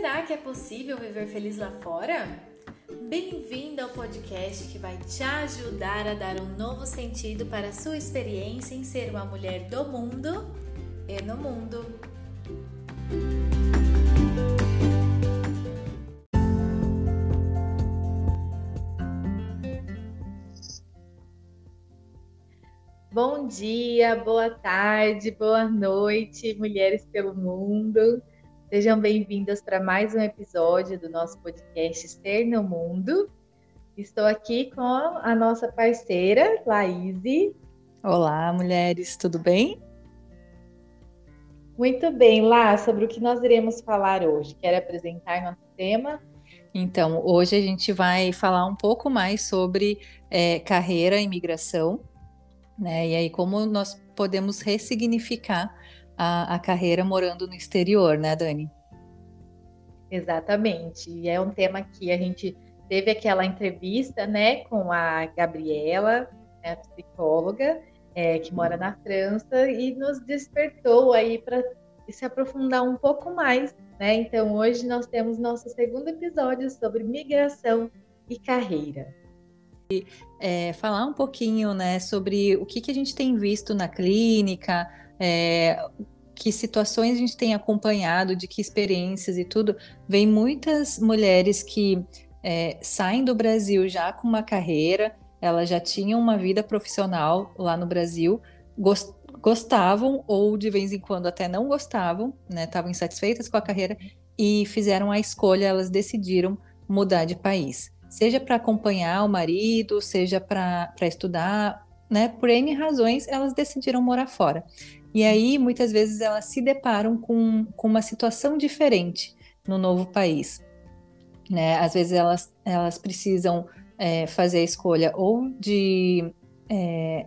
Será que é possível viver feliz lá fora? Bem-vindo ao podcast que vai te ajudar a dar um novo sentido para a sua experiência em ser uma mulher do mundo e no mundo. Bom dia, boa tarde, boa noite, mulheres pelo mundo. Sejam bem-vindas para mais um episódio do nosso podcast Ser no Mundo. Estou aqui com a nossa parceira, Laís. Olá, mulheres, tudo bem? Muito bem, Lá, sobre o que nós iremos falar hoje? Quer apresentar nosso tema? Então, hoje a gente vai falar um pouco mais sobre é, carreira e imigração, né? E aí, como nós podemos ressignificar a, a carreira morando no exterior, né, Dani? Exatamente. E é um tema que a gente teve aquela entrevista, né, com a Gabriela, né, a psicóloga, é, que mora na França, e nos despertou aí para se aprofundar um pouco mais, né? Então hoje nós temos nosso segundo episódio sobre migração e carreira. E, é, falar um pouquinho, né, sobre o que, que a gente tem visto na clínica, é, que situações a gente tem acompanhado, de que experiências e tudo, vem muitas mulheres que é, saem do Brasil já com uma carreira, elas já tinham uma vida profissional lá no Brasil, gost, gostavam ou de vez em quando até não gostavam, né, estavam insatisfeitas com a carreira e fizeram a escolha, elas decidiram mudar de país, seja para acompanhar o marido, seja para estudar, né, por N razões, elas decidiram morar fora. E aí, muitas vezes, elas se deparam com, com uma situação diferente no novo país. Né? Às vezes, elas, elas precisam é, fazer a escolha ou de é,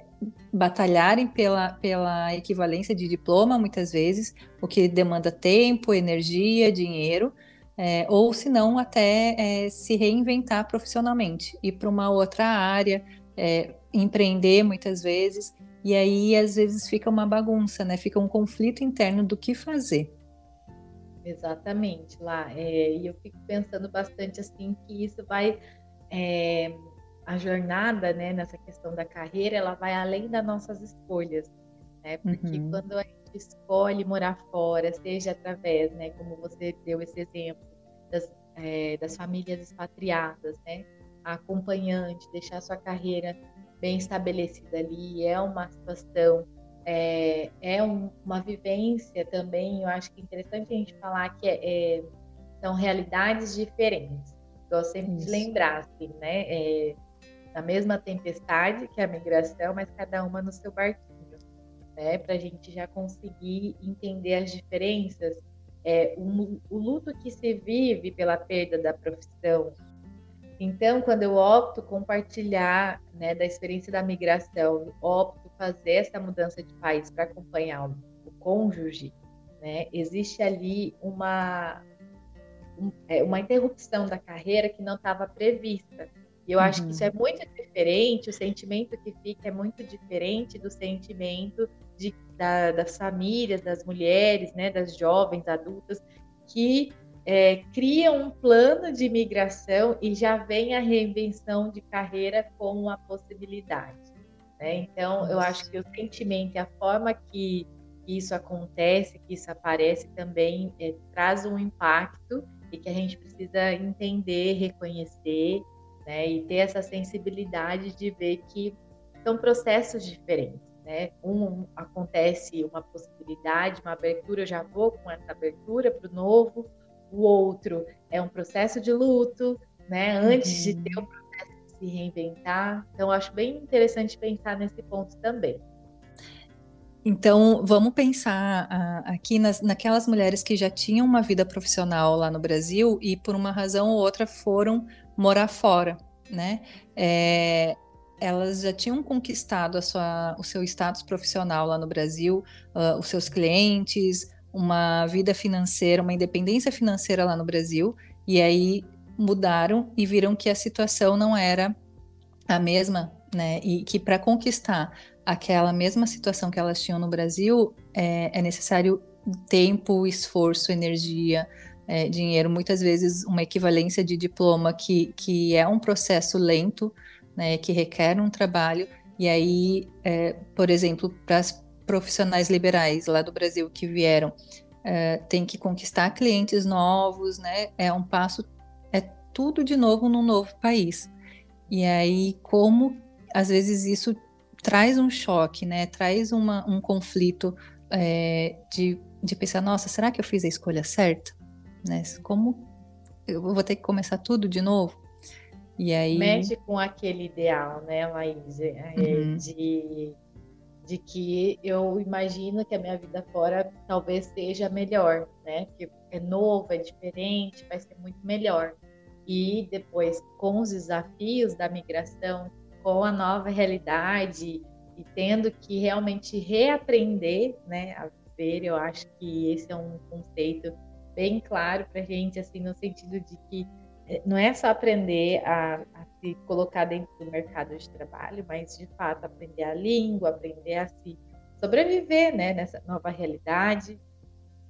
batalharem pela, pela equivalência de diploma, muitas vezes, o que demanda tempo, energia, dinheiro, é, ou se não, até é, se reinventar profissionalmente, ir para uma outra área, é, empreender muitas vezes. E aí, às vezes, fica uma bagunça, né? Fica um conflito interno do que fazer. Exatamente, lá. É, e eu fico pensando bastante assim que isso vai. É, a jornada, né, nessa questão da carreira, ela vai além das nossas escolhas, né? Porque uhum. quando a gente escolhe morar fora, seja através, né, como você deu esse exemplo, das, é, das famílias expatriadas, né? A acompanhante, deixar sua carreira bem estabelecida ali, é uma situação, é, é um, uma vivência também, eu acho que é interessante a gente falar que é, é, são realidades diferentes. Gosto sempre Isso. de lembrar, assim, né? É, na mesma tempestade que a migração, mas cada uma no seu barquinho, né? Para a gente já conseguir entender as diferenças. É, o, o luto que se vive pela perda da profissão, então, quando eu opto compartilhar né, da experiência da migração, opto fazer essa mudança de país para acompanhar o, o cônjuge, né, existe ali uma, um, é, uma interrupção da carreira que não estava prevista. E eu uhum. acho que isso é uhum. muito diferente, o sentimento que fica é muito diferente do sentimento de, da, das famílias, das mulheres, né, das jovens, adultas, que é, cria um plano de migração e já vem a reinvenção de carreira como uma possibilidade. Né? Então, eu acho que o sentimento e a forma que isso acontece, que isso aparece, também é, traz um impacto e que a gente precisa entender, reconhecer né? e ter essa sensibilidade de ver que são processos diferentes. Né? Um acontece uma possibilidade, uma abertura, eu já vou com essa abertura para o novo, o outro é um processo de luto, né? Antes uhum. de ter o processo de se reinventar. Então, acho bem interessante pensar nesse ponto também. Então, vamos pensar uh, aqui nas, naquelas mulheres que já tinham uma vida profissional lá no Brasil e, por uma razão ou outra, foram morar fora, né? É, elas já tinham conquistado sua, o seu status profissional lá no Brasil, uh, os seus clientes, uma vida financeira, uma independência financeira lá no Brasil, e aí mudaram e viram que a situação não era a mesma, né? E que para conquistar aquela mesma situação que elas tinham no Brasil, é, é necessário tempo, esforço, energia, é, dinheiro, muitas vezes uma equivalência de diploma que, que é um processo lento, né, que requer um trabalho, e aí, é, por exemplo, para as profissionais liberais lá do Brasil que vieram, é, tem que conquistar clientes novos, né, é um passo, é tudo de novo num novo país. E aí, como às vezes isso traz um choque, né, traz uma, um conflito é, de, de pensar, nossa, será que eu fiz a escolha certa? Né? Como eu vou ter que começar tudo de novo? E aí mexe com aquele ideal, né, Laís, é, uhum. de de que eu imagino que a minha vida fora talvez seja melhor, né? Que é novo, é diferente, vai ser muito melhor. E depois, com os desafios da migração, com a nova realidade e tendo que realmente reaprender, né, a viver, eu acho que esse é um conceito bem claro para gente, assim, no sentido de que não é só aprender a, a, se colocar dentro do mercado de trabalho, mas de fato aprender a língua, aprender a se sobreviver né, nessa nova realidade.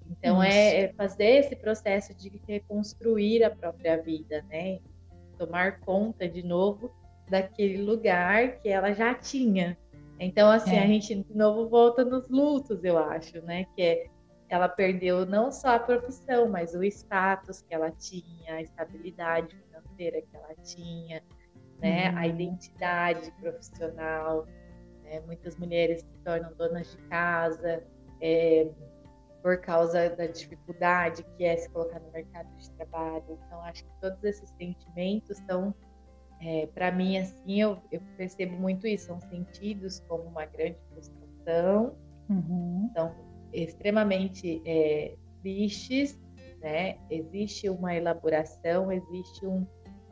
Então é, é, fazer esse processo de reconstruir a própria vida, né? Tomar conta de novo daquele lugar que ela já tinha. Então, assim, é. a gente de novo volta nos lutos, eu acho, né? Que é ela perdeu não só a profissão, mas o status que ela tinha, a estabilidade financeira que ela tinha, né? Uhum. A identidade profissional. Né? Muitas mulheres se tornam donas de casa é, por causa da dificuldade que é se colocar no mercado de trabalho. Então, acho que todos esses sentimentos são é, para mim, assim, eu, eu, percebo muito isso. São sentidos como uma grande frustração, uhum. são extremamente é, tristes, né? Existe uma elaboração, existe um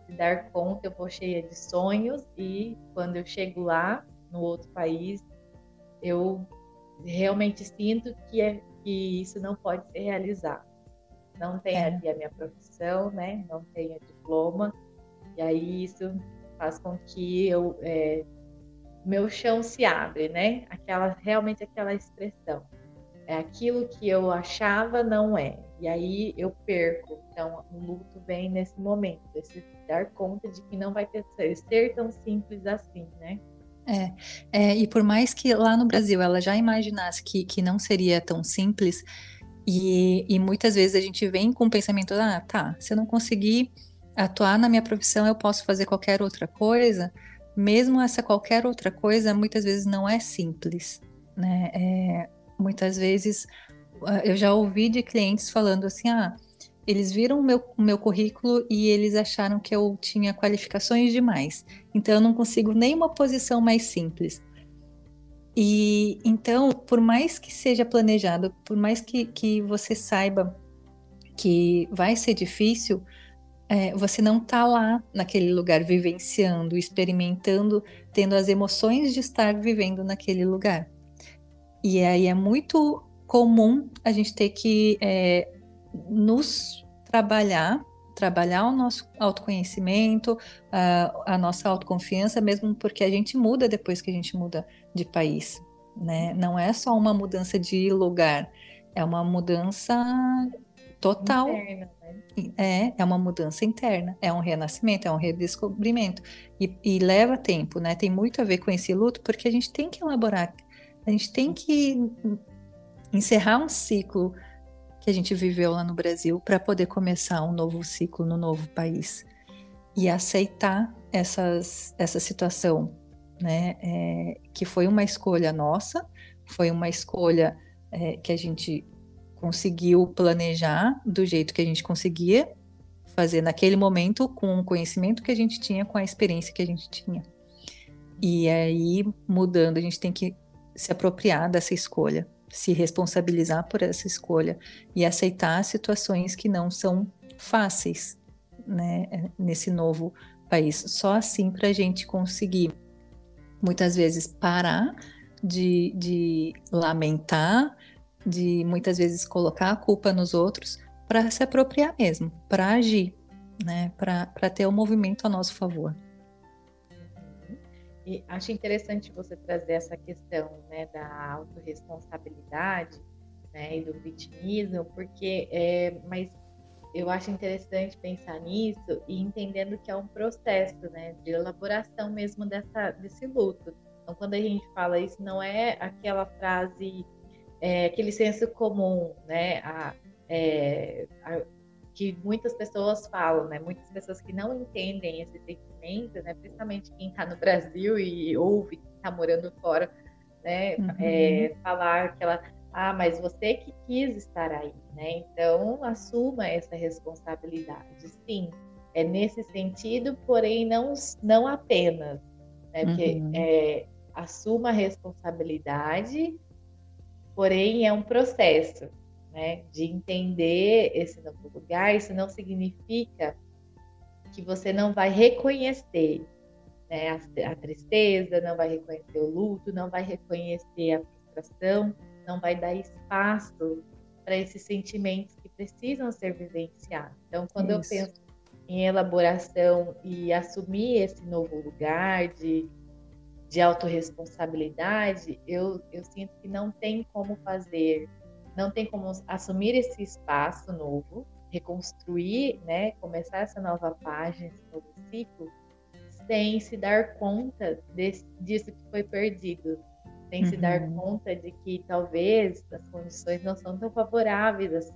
se dar conta. Eu vou cheia de sonhos e quando eu chego lá, no outro país, eu realmente sinto que, é, que isso não pode ser realizado. Não tenho é. ali a minha profissão, né? Não tenho diploma e aí isso faz com que eu é, meu chão se abre, né? Aquela realmente aquela expressão. É aquilo que eu achava não é. E aí eu perco. Então o luto vem nesse momento, esse dar conta de que não vai ter, ser tão simples assim, né? É, é, e por mais que lá no Brasil ela já imaginasse que, que não seria tão simples, e, e muitas vezes a gente vem com o pensamento: ah, tá, se eu não conseguir atuar na minha profissão, eu posso fazer qualquer outra coisa, mesmo essa qualquer outra coisa, muitas vezes não é simples, né? É, muitas vezes ah, eu já ouvi de clientes falando assim, ah, eles viram o meu, meu currículo e eles acharam que eu tinha qualificações demais, então eu não consigo nem uma posição mais simples. E então, por mais que seja planejado, por mais que, que você saiba que vai ser difícil, é, você não está lá naquele lugar vivenciando, experimentando, tendo as emoções de estar vivendo naquele lugar. E aí é muito comum a gente ter que é, nos trabalhar, trabalhar o nosso autoconhecimento, a, a, nossa autoconfiança, mesmo porque a gente muda depois que a gente muda de país. Né? Não é só uma mudança de lugar, é uma mudança total. Interna, né? É, é uma mudança interna, é um renascimento, é um redescobrimento. E, e, leva tempo, né? Tem muito a ver com esse luto, porque a gente tem que elaborar, a gente tem que encerrar um ciclo que a gente viveu lá no Brasil para poder começar um novo ciclo no novo país e aceitar essas, essa situação, né? É, que foi uma escolha nossa, foi uma escolha é, que a gente conseguiu planejar do jeito que a gente conseguia fazer naquele momento, com o conhecimento que a gente tinha, com a experiência que a gente tinha. E aí, mudando, a gente tem que se apropriar dessa escolha, se responsabilizar por essa escolha e aceitar situações que não são fáceis, né, nesse novo país. Só assim para a gente conseguir, muitas vezes, parar de, de lamentar de muitas vezes colocar a culpa nos outros para se apropriar mesmo, para agir, né? para ter o um movimento a nosso favor. E acho interessante você trazer essa questão né, da autorresponsabilidade né, e do vitimismo, porque é, mas eu acho interessante pensar nisso e entendendo que é um processo, né, de elaboração mesmo dessa, desse luto. Então, quando a gente fala isso, não é aquela frase, é, aquele senso comum, né, a, é, a, que muitas pessoas falam, né, muitas pessoas que não entendem esse sentimento, né, principalmente quem está no Brasil e ouve, quem está morando fora, né, uhum. é, falar aquela ah, mas você que quis estar aí, né? Então, assuma essa responsabilidade. Sim, é nesse sentido, porém não, não apenas, né? Porque uhum. é, assuma a responsabilidade, porém é um processo, né? De entender esse novo lugar. Isso não significa que você não vai reconhecer né, a, a tristeza, não vai reconhecer o luto, não vai reconhecer a frustração não vai dar espaço para esses sentimentos que precisam ser vivenciados. Então, quando Isso. eu penso em elaboração e assumir esse novo lugar de, de autorresponsabilidade, eu, eu sinto que não tem como fazer, não tem como assumir esse espaço novo, reconstruir, né, começar essa nova página, esse novo ciclo, sem se dar conta desse, disso que foi perdido, sem uhum. se dar uhum. conta de que talvez as condições não são tão favoráveis assim,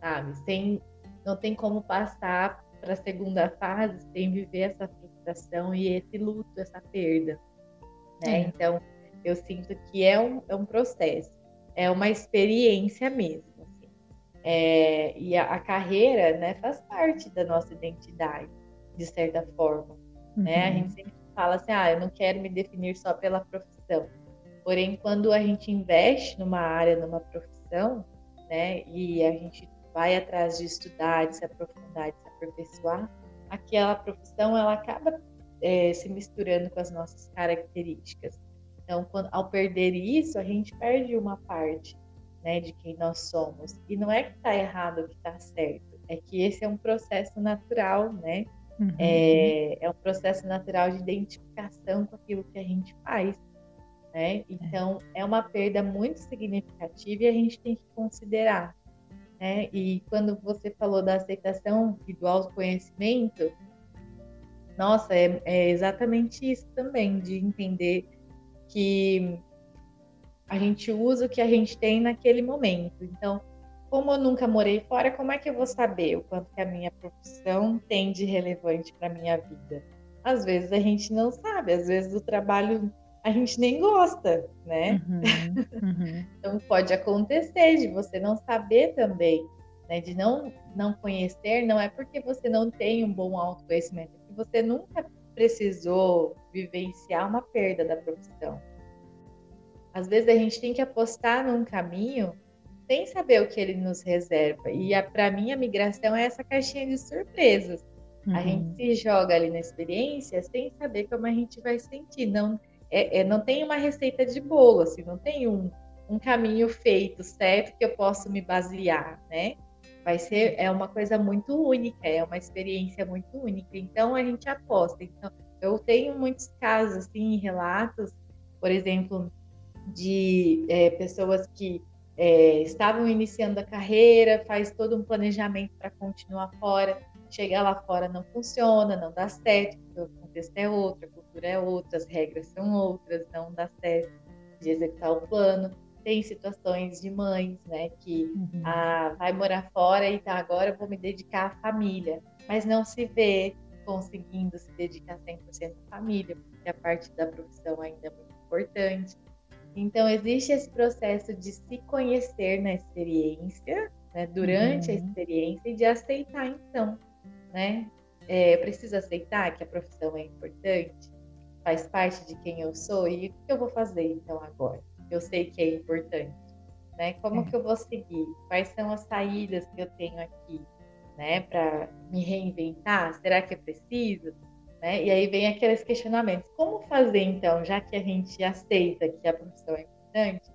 sabe? Sem, não tem como passar para a segunda fase sem viver essa frustração e esse luto, essa perda, né? É. Então, eu sinto que é um, é um processo, é uma experiência mesmo, assim. É, e a, a, carreira, né, faz parte da nossa identidade, de certa forma, uhum. né? A uhum. gente sempre fala assim, ah, eu não quero me definir só pela profissão Porém, quando a gente investe numa área, numa profissão, né, e a gente vai atrás de estudar, de se aprofundar, de se aperfeiçoar, aquela profissão ela acaba é, se misturando com as nossas características. Então, quando, ao perder isso, a gente perde uma parte né, de quem nós somos. E não é que está errado ou que está certo, é que esse é um processo natural, né? Uhum. É, é um processo natural de identificação com aquilo que a gente faz né? É. Então, é uma perda muito significativa e a gente tem que considerar. Né? E quando você falou da aceitação e do autoconhecimento, nossa, é, é exatamente isso também, de entender que a gente usa o que a gente tem naquele momento. Então, como eu nunca morei fora, como é que eu vou saber o quanto que a minha profissão tem de relevante para minha vida? Às vezes a gente não sabe, às vezes o trabalho a gente nem gosta, né? Uhum, uhum. então pode acontecer de você não saber também, né? De não não conhecer, não é porque você não tem um bom autoconhecimento, é que você nunca precisou vivenciar uma perda da profissão. Às vezes a gente tem que apostar num caminho sem saber o que ele nos reserva. E para mim a migração é essa caixinha de surpresas. Uhum. A gente se joga ali na experiência sem saber como a gente vai sentir, não é, é, não tem uma receita de bolo, assim, não tem um, um caminho feito certo que eu posso me basear, né? Vai ser é uma coisa muito única, é uma experiência muito única. Então a gente aposta. Então eu tenho muitos casos assim, relatos, por exemplo, de é, pessoas que é, estavam iniciando a carreira, faz todo um planejamento para continuar fora, chegar lá fora não funciona, não dá certo, porque o contexto é outro, cultura é outra, as regras são outras, não dá certo de executar o plano. Tem situações de mães, né, que uhum. ah, vai morar fora e tá, agora eu vou me dedicar à família, mas não se vê conseguindo se dedicar 100% à família, porque a parte da profissão ainda é muito importante. Então, existe esse processo de se conhecer na experiência, né, durante uhum. a experiência, e de aceitar, então, né? É, eu preciso aceitar que a profissão é importante, faz parte de quem eu sou e o que eu vou fazer então agora? Eu sei que é importante, né? Como é. que eu vou seguir? Quais são as saídas que eu tenho aqui, né? Para me reinventar? Será que é preciso? Né? E aí vem aqueles questionamentos: como fazer então, já que a gente aceita que a profissão é importante?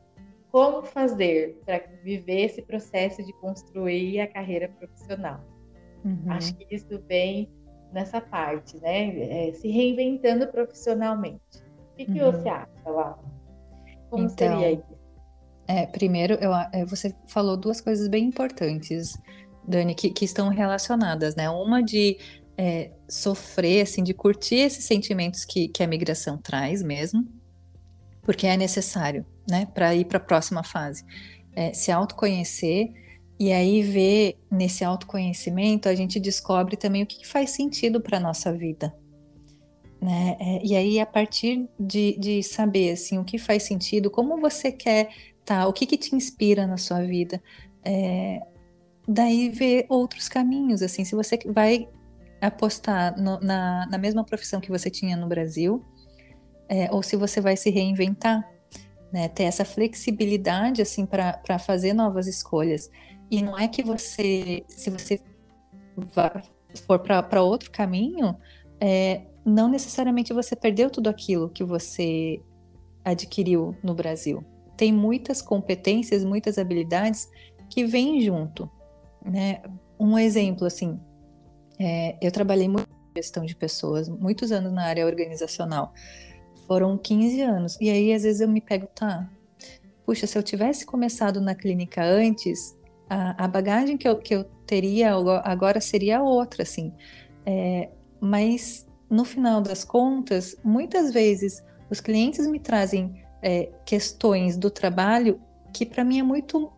Como fazer para viver esse processo de construir a carreira profissional? Uhum. Acho que isso vem nessa parte, né? É, se reinventando profissionalmente. O que, que uhum. você acha, lá? Como então, seria isso? É, primeiro, eu, é, você falou duas coisas bem importantes Dani, que, que estão relacionadas, né? Uma de é, sofrer, assim, de curtir esses sentimentos que, que a migração traz mesmo, porque é necessário, né, para ir para a próxima fase. É, se autoconhecer e aí ver nesse autoconhecimento a gente descobre também o que, que faz sentido para nossa vida, né? É, e aí a partir de, de saber assim o que faz sentido, como você quer tá, o que, que te inspira na sua vida, é, daí ver outros caminhos, assim, se você vai apostar no, na, na mesma profissão que você tinha no Brasil, é, ou se você vai se reinventar, né? Ter essa flexibilidade assim para fazer novas escolhas. E não é que você, se você for para outro caminho, é, não necessariamente você perdeu tudo aquilo que você adquiriu no Brasil. Tem muitas competências, muitas habilidades que vêm junto. Né? Um exemplo, assim, é, eu trabalhei muito em gestão de pessoas, muitos anos na área organizacional. Foram 15 anos. E aí, às vezes, eu me pego, tá. Puxa, se eu tivesse começado na clínica antes, a, a bagagem que eu, que eu teria agora seria outra, assim. É, mas, no final das contas, muitas vezes os clientes me trazem é, questões do trabalho que, para mim, é muito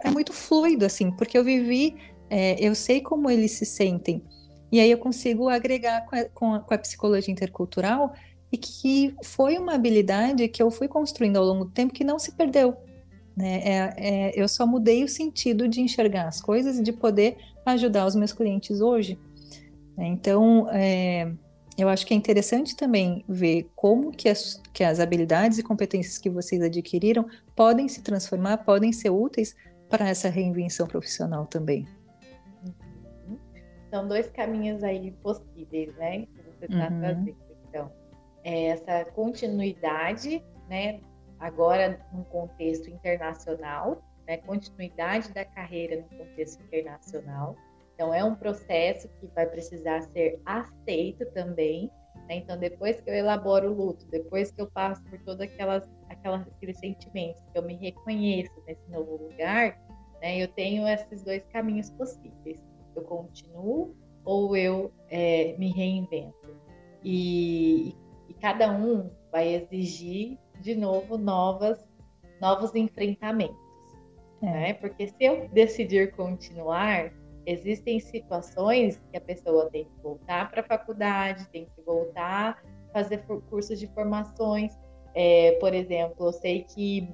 é muito fluido, assim, porque eu vivi é, eu sei como eles se sentem. E aí eu consigo agregar com a, com a, com a psicologia intercultural e que foi uma habilidade que eu fui construindo ao longo do tempo que não se perdeu. Né? É, é, eu só mudei o sentido de enxergar as coisas e de poder ajudar os meus clientes hoje. Então, é, eu acho que é interessante também ver como que as, que as habilidades e competências que vocês adquiriram podem se transformar, podem ser úteis para essa reinvenção profissional também. São dois caminhos aí possíveis, né? Que você está uhum. trazendo. Então, é essa continuidade, né? Agora num contexto internacional, né? Continuidade da carreira no contexto internacional. Então, é um processo que vai precisar ser aceito também. Né? Então, depois que eu elaboro o luto, depois que eu passo por todos aquelas, aquelas, aqueles sentimentos, que eu me reconheço nesse novo lugar, né? eu tenho esses dois caminhos possíveis eu continuo ou eu é, me reinvento. E, e, cada um vai exigir de novo novas, novos enfrentamentos. É. Né? Porque se eu decidir continuar, existem situações que a pessoa tem que voltar para a faculdade, tem que voltar fazer cursos de formações. É, por exemplo, eu sei que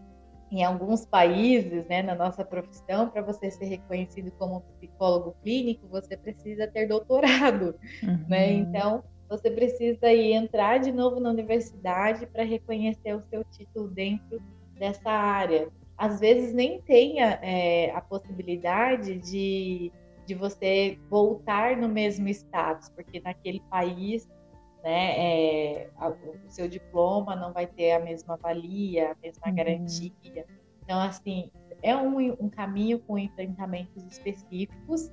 em alguns países, né, na nossa profissão, para você ser reconhecido como psicólogo clínico, você precisa ter doutorado, uhum. né? Então, você precisa ir entrar de novo na universidade para reconhecer o seu título dentro dessa área. Às vezes nem tenha é, a possibilidade de, de você voltar no mesmo status, porque naquele país né, é, o seu diploma não vai ter a mesma valia, a mesma uhum. garantia. Então, assim, é um, um caminho com enfrentamentos específicos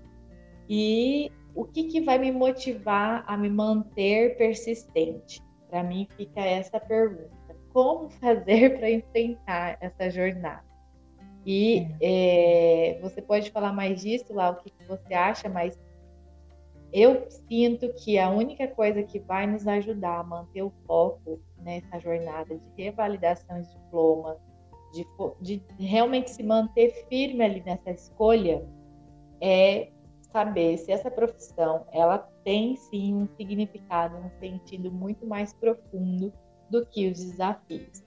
e o que, que vai me motivar a me manter persistente? Para mim fica essa pergunta: como fazer para enfrentar essa jornada? E é. É, você pode falar mais disso lá, o que, que você acha, mas eu sinto que a única coisa que vai nos ajudar a manter o foco nessa jornada de revalidação de diploma, de, de realmente se manter firme ali nessa escolha, é saber se essa profissão ela tem sim um significado, um sentido muito mais profundo do que os desafios.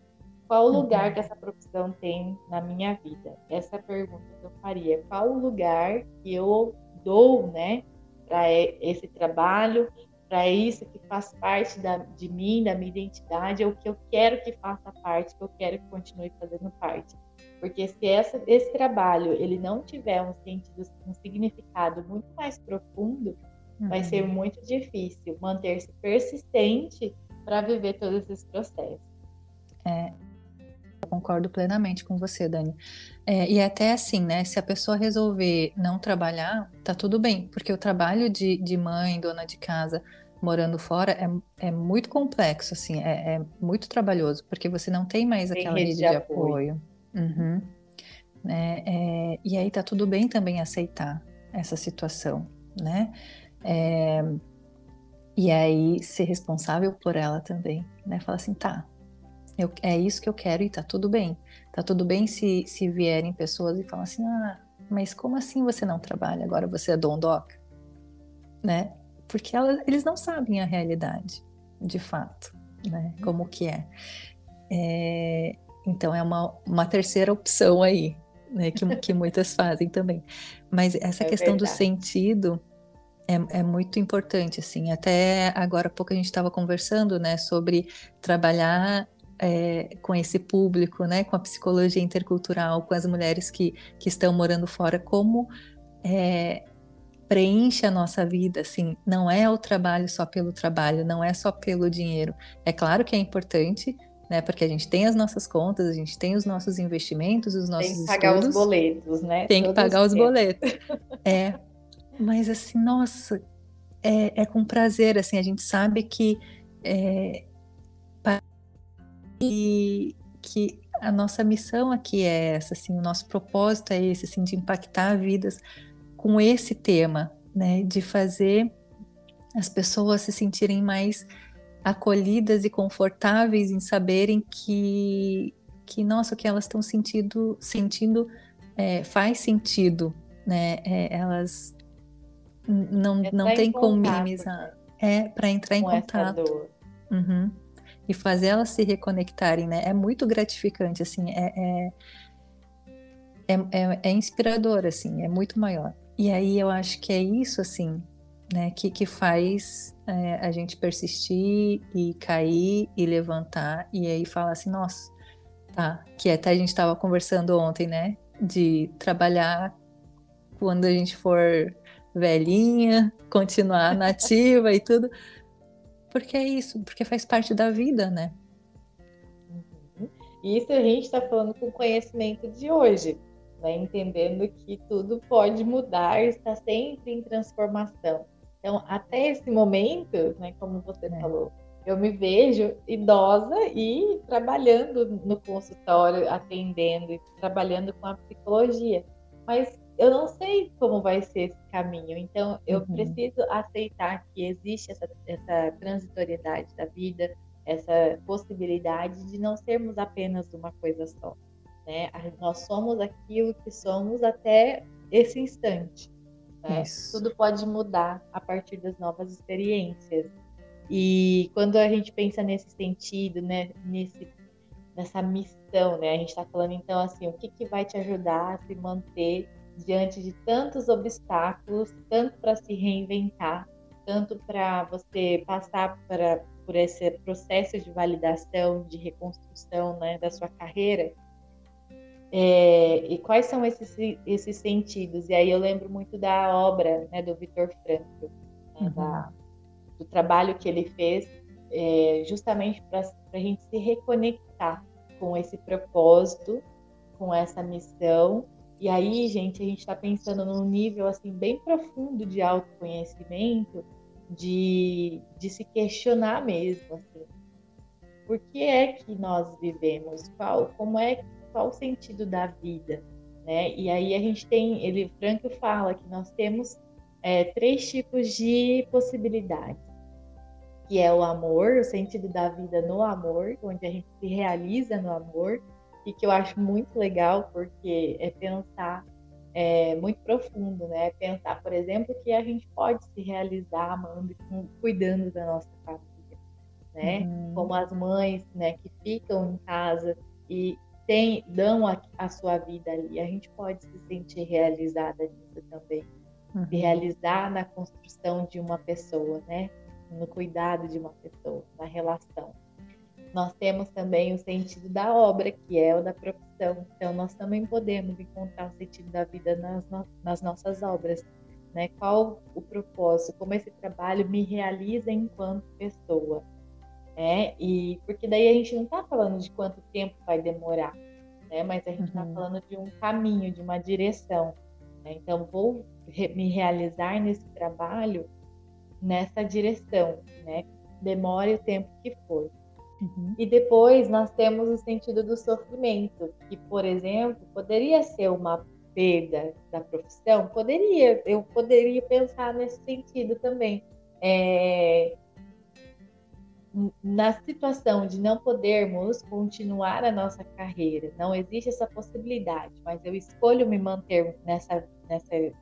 Qual o lugar uhum. que essa profissão tem na minha vida? Essa é pergunta que eu faria. Qual o lugar que eu dou, né, para esse trabalho, para isso que faz parte da, de mim, da minha identidade, é o que eu quero que faça parte, que eu quero que continue fazendo parte. Porque se essa, esse trabalho ele não tiver um sentido, um significado muito mais profundo, uhum. vai ser muito difícil manter-se persistente para viver todos esses processos. É, concordo plenamente com você, Dani. É, e até assim, né? Se a pessoa resolver não trabalhar, tá tudo bem, porque o trabalho de, de mãe, dona de casa, morando fora é, é muito complexo, assim, é, é muito trabalhoso, porque você não tem mais tem aquela rede, de, de, apoio. apoio. Uhum. É, é, e aí tá tudo bem também aceitar essa situação, né? É, e aí ser responsável por ela também, né? Falar assim, tá, eu, é isso que eu quero e tá tudo bem. Tá tudo bem se, se vierem pessoas e falam assim, ah, mas como assim você não trabalha? Agora você é dondoca? Né? Porque ela, eles não sabem a realidade, de fato, né? Como que é. é então é uma, uma terceira opção aí, né? Que, que muitas fazem também. Mas essa é questão verdade. do sentido é, é, muito importante, assim. Até agora há pouco a gente estava conversando, né, sobre trabalhar é, com esse público, né, com a psicologia intercultural, com as mulheres que, que estão morando fora, como é, preenche a nossa vida, assim, não é o trabalho só pelo trabalho, não é só pelo dinheiro. É claro que é importante, né, porque a gente tem as nossas contas, a gente tem os nossos investimentos, os nossos. Tem que pagar estudos, os boletos, né? Tem que pagar os boletos. é, mas assim, nossa, é, é, com prazer, assim, a gente sabe que é, e que a nossa missão aqui é essa, assim, o nosso propósito é esse, assim, de impactar vidas com esse tema, né, de fazer as pessoas se sentirem mais acolhidas e confortáveis em saberem que, que nossa, o que elas estão sentindo, sentindo é, faz sentido, né? É, elas não, é não tem como minimizar. É para entrar em contato. Uhum e fazer elas se reconectarem, né? É muito gratificante, assim, é, é, é, é, é inspirador, assim, é muito maior. E aí eu acho que é isso, assim, né, que, que faz é, a gente persistir e cair e levantar e aí falar assim, nossa, tá, que até a gente estava conversando ontem, né, de trabalhar quando a gente for velhinha, continuar nativa e tudo, porque é isso, porque faz parte da vida, né? Uhum. Isso a gente está falando com o conhecimento de hoje, né? entendendo que tudo pode mudar, está sempre em transformação. Então, até esse momento, né, como você é. falou, eu me vejo idosa e trabalhando no consultório, atendendo, trabalhando com a psicologia. Mas eu não sei como vai ser esse caminho, então eu uhum. preciso aceitar que existe essa, essa transitoriedade da vida, essa possibilidade de não sermos apenas uma coisa só. Né? Nós somos aquilo que somos até esse instante. Né? Tudo pode mudar a partir das novas experiências. E quando a gente pensa nesse sentido, né, nesse, nessa missão, né, a gente está falando então assim, o que, que vai te ajudar a se manter diante de tantos obstáculos, tanto para se reinventar, tanto para você passar para, por esse processo de validação, de reconstrução né, da sua carreira. É, e quais são esses, esses sentidos? E aí eu lembro muito da obra né, do Vitor Frankl, né, uhum. da, do trabalho que ele fez, é, justamente para a gente se reconectar com esse propósito, com essa missão e aí, gente, a gente está pensando num nível assim bem profundo de autoconhecimento, de, de se questionar mesmo, assim, por que é que nós vivemos? Qual, como é, qual o sentido da vida? Né? E aí a gente tem, ele Franco fala que nós temos é, três tipos de possibilidades, que é o amor, o sentido da vida no amor, onde a gente se realiza no amor, e que eu acho muito legal, porque é pensar é, muito profundo, né? Pensar, por exemplo, que a gente pode se realizar amando e cuidando da nossa família, né? Uhum. Como as mães, né, que ficam em casa e tem, dão a, a, sua vida ali. A gente pode se sentir realizada nisso também. Uhum. Se realizar na construção de uma pessoa, né? No cuidado de uma pessoa, na relação nós temos também o sentido da obra, que é o da profissão. Então, nós também podemos encontrar o sentido da vida nas, no nas nossas obras. Né? Qual o propósito? Como esse trabalho me realiza enquanto pessoa? Né? E porque daí a gente não está falando de quanto tempo vai demorar, né? Mas a gente está uhum. falando de um caminho, de uma direção. Né? Então, vou me realizar nesse trabalho nessa direção, né? Demore o tempo que for. Uhum. E depois nós temos o sentido do sofrimento, que, por exemplo, poderia ser uma, perda da profissão? Poderia, eu poderia pensar nesse sentido também. É, na situação de não podermos continuar a nossa carreira, não existe essa possibilidade, mas eu escolho me manter nessa, nessa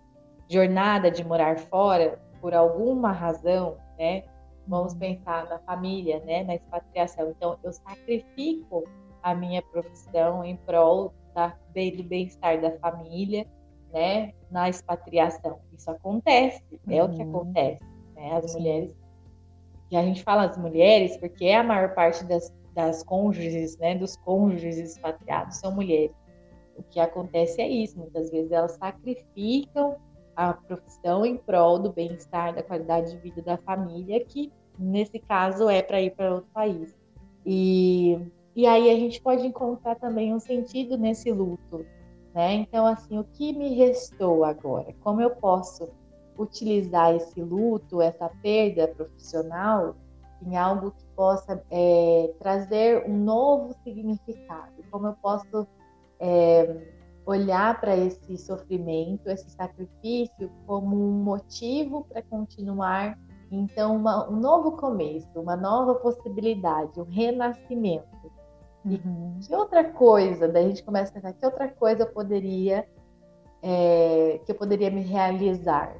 jornada de morar fora por alguma razão, né? Vamos pensar na família, né? Na expatriação. Então, eu sacrifico a minha profissão em prol da, do bem-estar da família, né? Na expatriação. Isso acontece, uhum. é o que uhum. acontece. Né? As Sim. mulheres e a gente fala as mulheres porque é a maior parte das, das cônjuges, né, dos cônjuges expatriados são mulheres. O que acontece é isso, muitas vezes elas sacrificam a profissão em prol do bem-estar, da qualidade de vida da família, que nesse caso é para ir para outro país. E, e aí a gente pode encontrar também um sentido nesse luto, né? Então, assim, o que me restou agora? Como eu posso utilizar esse luto, essa perda profissional, em algo que possa é, trazer um novo significado. Como eu posso é, olhar para esse sofrimento, esse sacrifício, como um motivo para continuar. Então, uma, um novo começo, uma nova possibilidade, um renascimento. E uhum. que outra coisa, daí a gente começa a pensar, que outra coisa eu poderia, é, que eu poderia me realizar?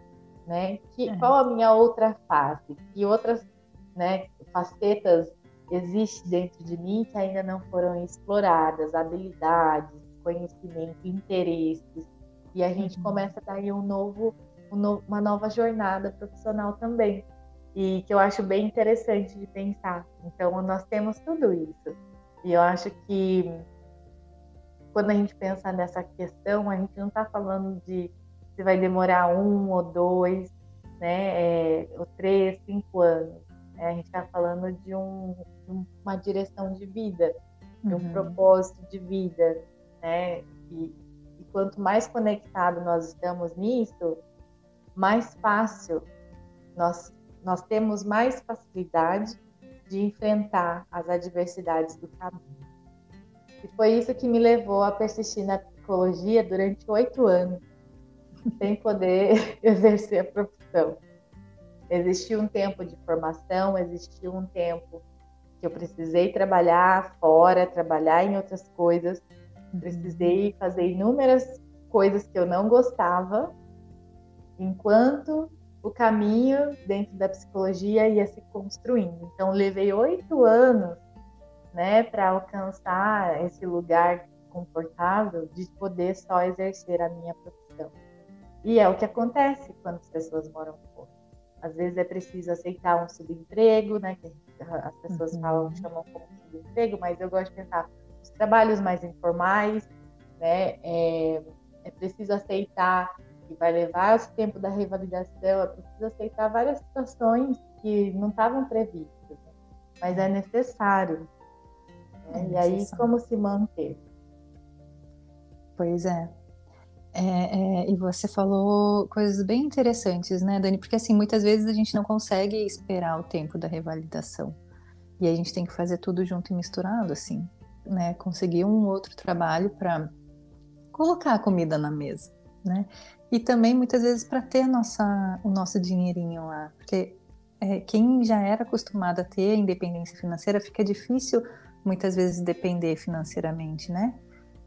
né? Que, é. Qual a minha outra face? Que outras né, facetas existem dentro de mim que ainda não foram exploradas? Habilidades, conhecimento, interesses. E a gente uhum. começa a dar um novo, um no, uma nova jornada profissional também. E que eu acho bem interessante de pensar. Então, nós temos tudo isso. E eu acho que quando a gente pensa nessa questão, a gente não está falando de se vai demorar um ou dois, né, é, ou três, cinco anos. Né? A gente está falando de um, uma direção de vida, de um uhum. propósito de vida, né? E, e quanto mais conectado nós estamos nisso, mais fácil nós nós temos mais facilidade de enfrentar as adversidades do caminho. E foi isso que me levou a persistir na psicologia durante oito anos sem poder exercer a profissão. Existiu um tempo de formação, existiu um tempo que eu precisei trabalhar fora, trabalhar em outras coisas. Precisei fazer inúmeras coisas que eu não gostava, enquanto o caminho dentro da psicologia ia se construindo. Então, levei oito anos né, para alcançar esse lugar confortável de poder só exercer a minha profissão. E é o que acontece quando as pessoas moram fora. Às vezes é preciso aceitar um subemprego, né? Que as pessoas uhum. falam, chamam como subemprego, mas eu gosto de pensar trabalhos mais informais, né? É, é preciso aceitar que vai levar o tempo da revalidação, é preciso aceitar várias situações que não estavam previstas, né? mas é necessário. Né? É e aí, como se manter? Pois é. É, é, e você falou coisas bem interessantes, né, Dani? Porque assim, muitas vezes a gente não consegue esperar o tempo da revalidação. E a gente tem que fazer tudo junto e misturado, assim, né? Conseguir um outro trabalho para colocar a comida na mesa, né? E também muitas vezes para ter nossa, o nosso dinheirinho lá, porque é, quem já era acostumado a ter independência financeira fica difícil muitas vezes depender financeiramente, né?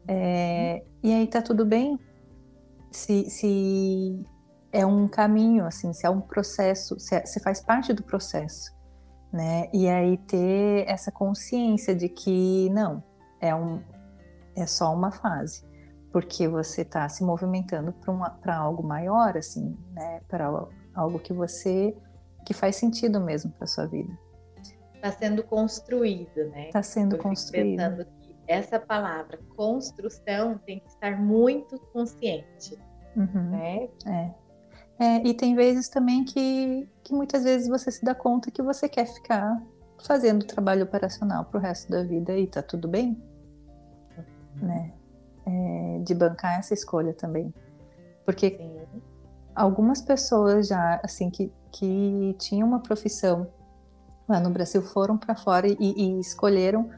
É, e aí tá tudo bem se, se é um caminho, assim, se é um processo, se, é, se faz parte do processo, né? E aí ter essa consciência de que não, é, um, é só uma fase, porque você está se movimentando para algo maior, assim, né? Para algo que você que faz sentido mesmo para sua vida. Está sendo construído, né? Está sendo construído. Pensando que essa palavra construção tem que estar muito consciente Uhum. Né? É. é. E tem vezes também que, que muitas vezes você se dá conta que você quer ficar fazendo trabalho operacional para o resto da vida e tá tudo bem, né? É, de bancar essa escolha também, porque Sim. algumas pessoas já assim que, que tinham uma profissão lá no Brasil foram para fora e, e escolheram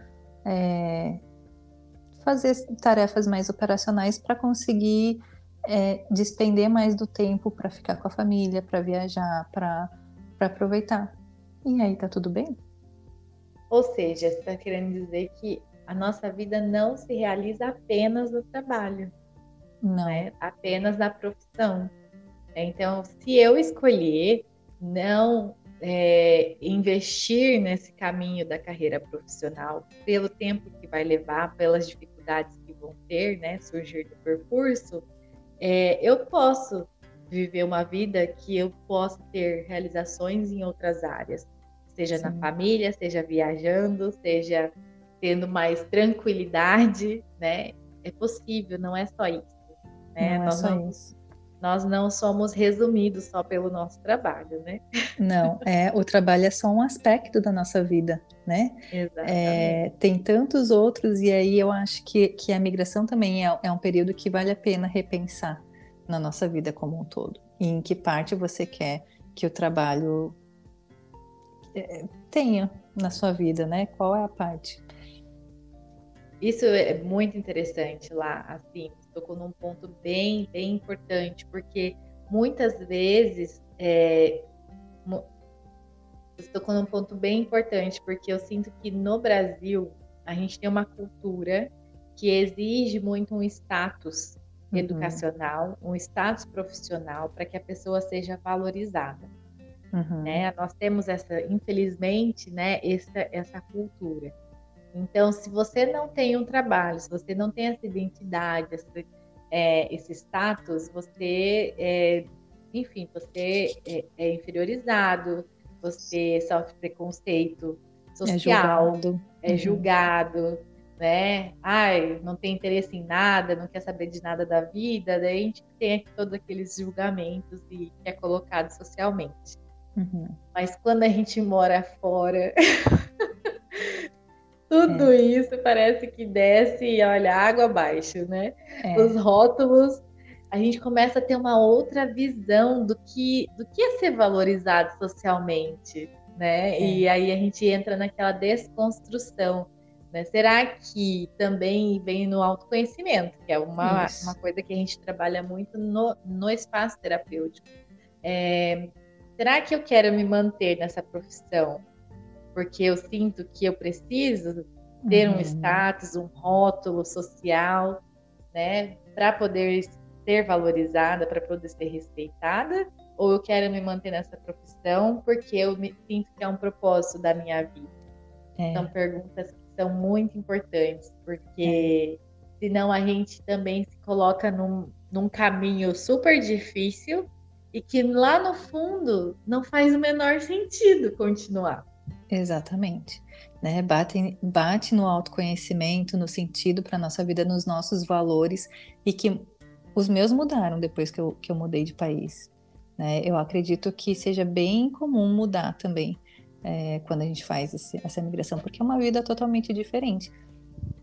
é, fazer tarefas mais operacionais para conseguir é despender mais do tempo para ficar com a família, para viajar, para aproveitar. E aí tá tudo bem? Ou seja, você está querendo dizer que a nossa vida não se realiza apenas no trabalho, não né? apenas na profissão. Então, se eu escolher não é, investir nesse caminho da carreira profissional, pelo tempo que vai levar, pelas dificuldades que vão ter, né, surgir do percurso, é, eu posso viver uma vida que eu possa ter realizações em outras áreas, seja Sim. na família, seja viajando, seja tendo mais tranquilidade, né? É possível, não é só isso. Né? Não é só não, isso nós não somos resumidos só pelo nosso trabalho, né? Não, é o trabalho é só um aspecto da nossa vida, né? Exatamente. É, tem tantos outros e aí eu acho que, que a migração também é, é um período que vale a pena repensar na nossa vida como um todo. E em que parte você quer que o trabalho é, tenha na sua vida, né? Qual é a parte? Isso é muito interessante lá, assim, tocou num ponto bem, bem importante, porque muitas vezes é, você tocou num ponto bem importante, porque eu sinto que no Brasil a gente tem uma cultura que exige muito um status uhum. educacional, um status profissional para que a pessoa seja valorizada. Uhum. Né? Nós temos essa, infelizmente, né, essa, essa cultura. Então, se você não tem um trabalho, se você não tem essa identidade, essa, é, esse status, você, é, enfim, você é, é, inferiorizado, você sofre preconceito social, é julgado, é uhum. julgado né? Ai, não tem interesse em nada, não quer saber de nada da vida, daí a gente tem todos aqueles julgamentos e que é colocado socialmente. Uhum. Mas quando a gente mora fora, tudo é. isso parece que desce e olha, água abaixo, né? É. Os rótulos, a gente começa a ter uma outra visão do que, do que é ser valorizado socialmente, né? É. E aí a gente entra naquela desconstrução. Né? Será que também vem no autoconhecimento, que é uma, uma coisa que a gente trabalha muito no, no espaço terapêutico? É, será que eu quero me manter nessa profissão? Porque eu sinto que eu preciso ter uhum. um status, um rótulo social, né, para poder ser valorizada, para poder ser respeitada, ou eu quero me manter nessa profissão porque eu me sinto que é um propósito da minha vida. É. São perguntas que são muito importantes, porque é. senão a gente também se coloca num, num caminho super difícil e que lá no fundo não faz o menor sentido continuar. Exatamente. Né? Bate, bate no autoconhecimento, no sentido para a nossa vida, nos nossos valores, e que os meus mudaram depois que eu, que eu mudei de país. Né? Eu acredito que seja bem comum mudar também é, quando a gente faz esse, essa migração, porque é uma vida totalmente diferente.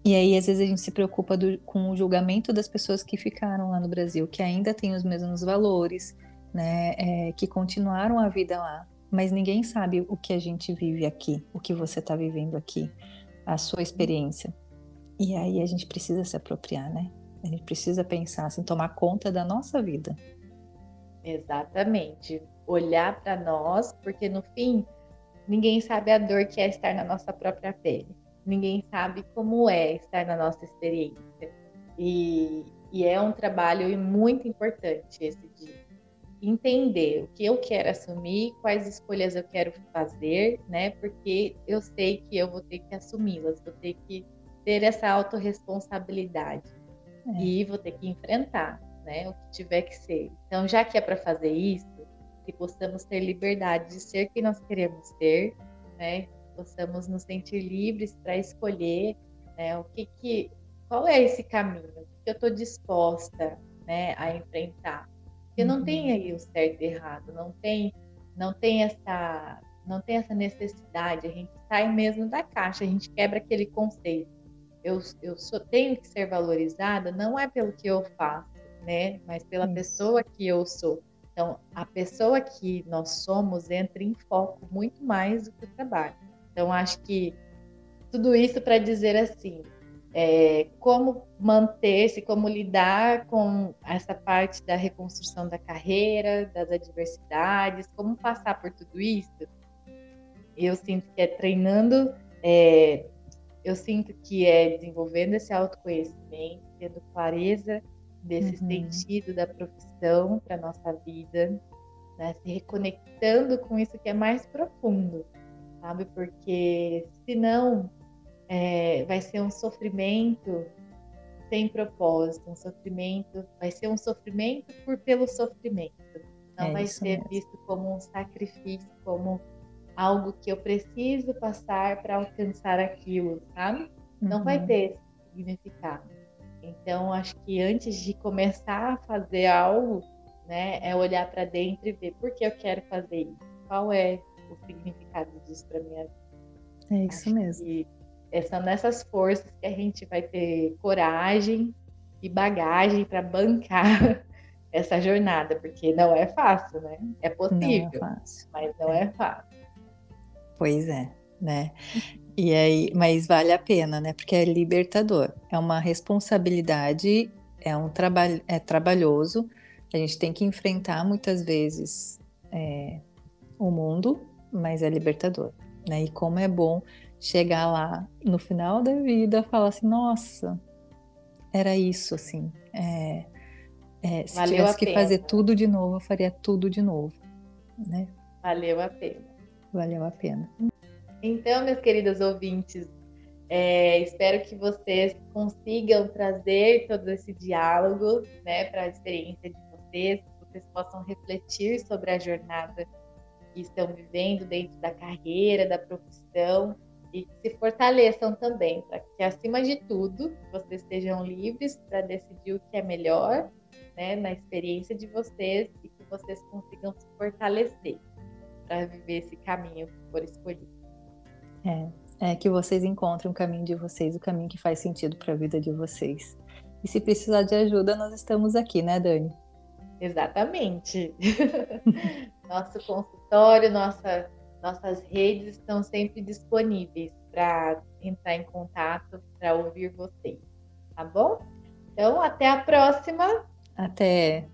E aí, às vezes, a gente se preocupa do, com o julgamento das pessoas que ficaram lá no Brasil, que ainda têm os mesmos valores, né? É, que continuaram a vida lá mas ninguém sabe o que a gente vive aqui, o que você está vivendo aqui, a sua experiência. E aí a gente precisa se apropriar, né? A gente precisa pensar, assim, tomar conta da nossa vida. Exatamente. Olhar para nós, porque no fim, ninguém sabe a dor que é estar na nossa própria pele. Ninguém sabe como é estar na nossa experiência. E, e é um trabalho muito importante esse entender o que eu quero assumir, quais escolhas eu quero fazer, né? Porque eu sei que eu vou ter que assumi-las, vou ter que ter essa autorresponsabilidade é. e vou ter que enfrentar, né? O que tiver que ser. Então, já que é para fazer isso, que possamos ter liberdade de ser quem nós queremos ser, né? Possamos nos sentir livres para escolher, né? O que que, qual é esse caminho? O que eu estou disposta, né, a enfrentar? Porque não tem uhum. aí o certo e errado, não tem, não tem essa, não tem essa necessidade. A gente sai mesmo da caixa, a gente quebra aquele conceito. Eu, eu sou, tenho que ser valorizada não é pelo que eu faço, né? Mas pela pessoa que eu sou. Então, a pessoa que nós somos entra em foco muito mais do que o trabalho. Então, acho que tudo isso para dizer assim, é, como manter-se, como lidar com essa parte da reconstrução da carreira, das adversidades, como passar por tudo isso. Eu sinto que é treinando, é, eu sinto que é desenvolvendo esse autoconhecimento, tendo clareza desse uhum. sentido da profissão para nossa vida, né? se reconectando com isso que é mais profundo, sabe? Porque senão é, vai ser um sofrimento sem propósito, um sofrimento, vai ser um sofrimento por pelo sofrimento. Não é vai ser mesmo. visto como um sacrifício, como algo que eu preciso passar para alcançar aquilo, sabe? Não vai uhum. ter esse significado. Então, acho que antes de começar a fazer algo, né, é olhar para dentro e ver por que eu quero fazer isso, qual é o significado disso para minha vida. É isso acho mesmo. Que é, são nessas forças que a gente vai ter coragem e bagagem para bancar essa jornada, porque não é fácil, né? É possível, não é fácil. mas não é. fácil. Pois é, né? E aí, mas vale a pena, né? Porque é libertador. É uma responsabilidade, é um trabalho, é trabalhoso. A gente tem que enfrentar muitas vezes é, o mundo, mas é libertador, né? E como é bom chegar lá no final da vida, falar assim, nossa, era isso, assim. É, é, se Valeu tivesse que fazer tudo de novo, eu faria tudo de novo, né? Valeu a pena. Valeu a pena. Então, meus queridos ouvintes, é, espero que vocês consigam trazer todo esse diálogo né, para a experiência de vocês, que vocês possam refletir sobre a jornada que estão vivendo dentro da carreira, da profissão, e que se fortaleçam também, para que, acima de tudo, vocês estejam livres para decidir o que é melhor né, na experiência de vocês e que vocês consigam se fortalecer para viver esse caminho que for escolhido. É, é que vocês encontrem o caminho de vocês, o caminho que faz sentido para a vida de vocês. E se precisar de ajuda, nós estamos aqui, né, Dani? Exatamente. Nosso consultório, nossa nossas redes estão sempre disponíveis para entrar em contato, para ouvir vocês, tá bom? Então, até a próxima. Até.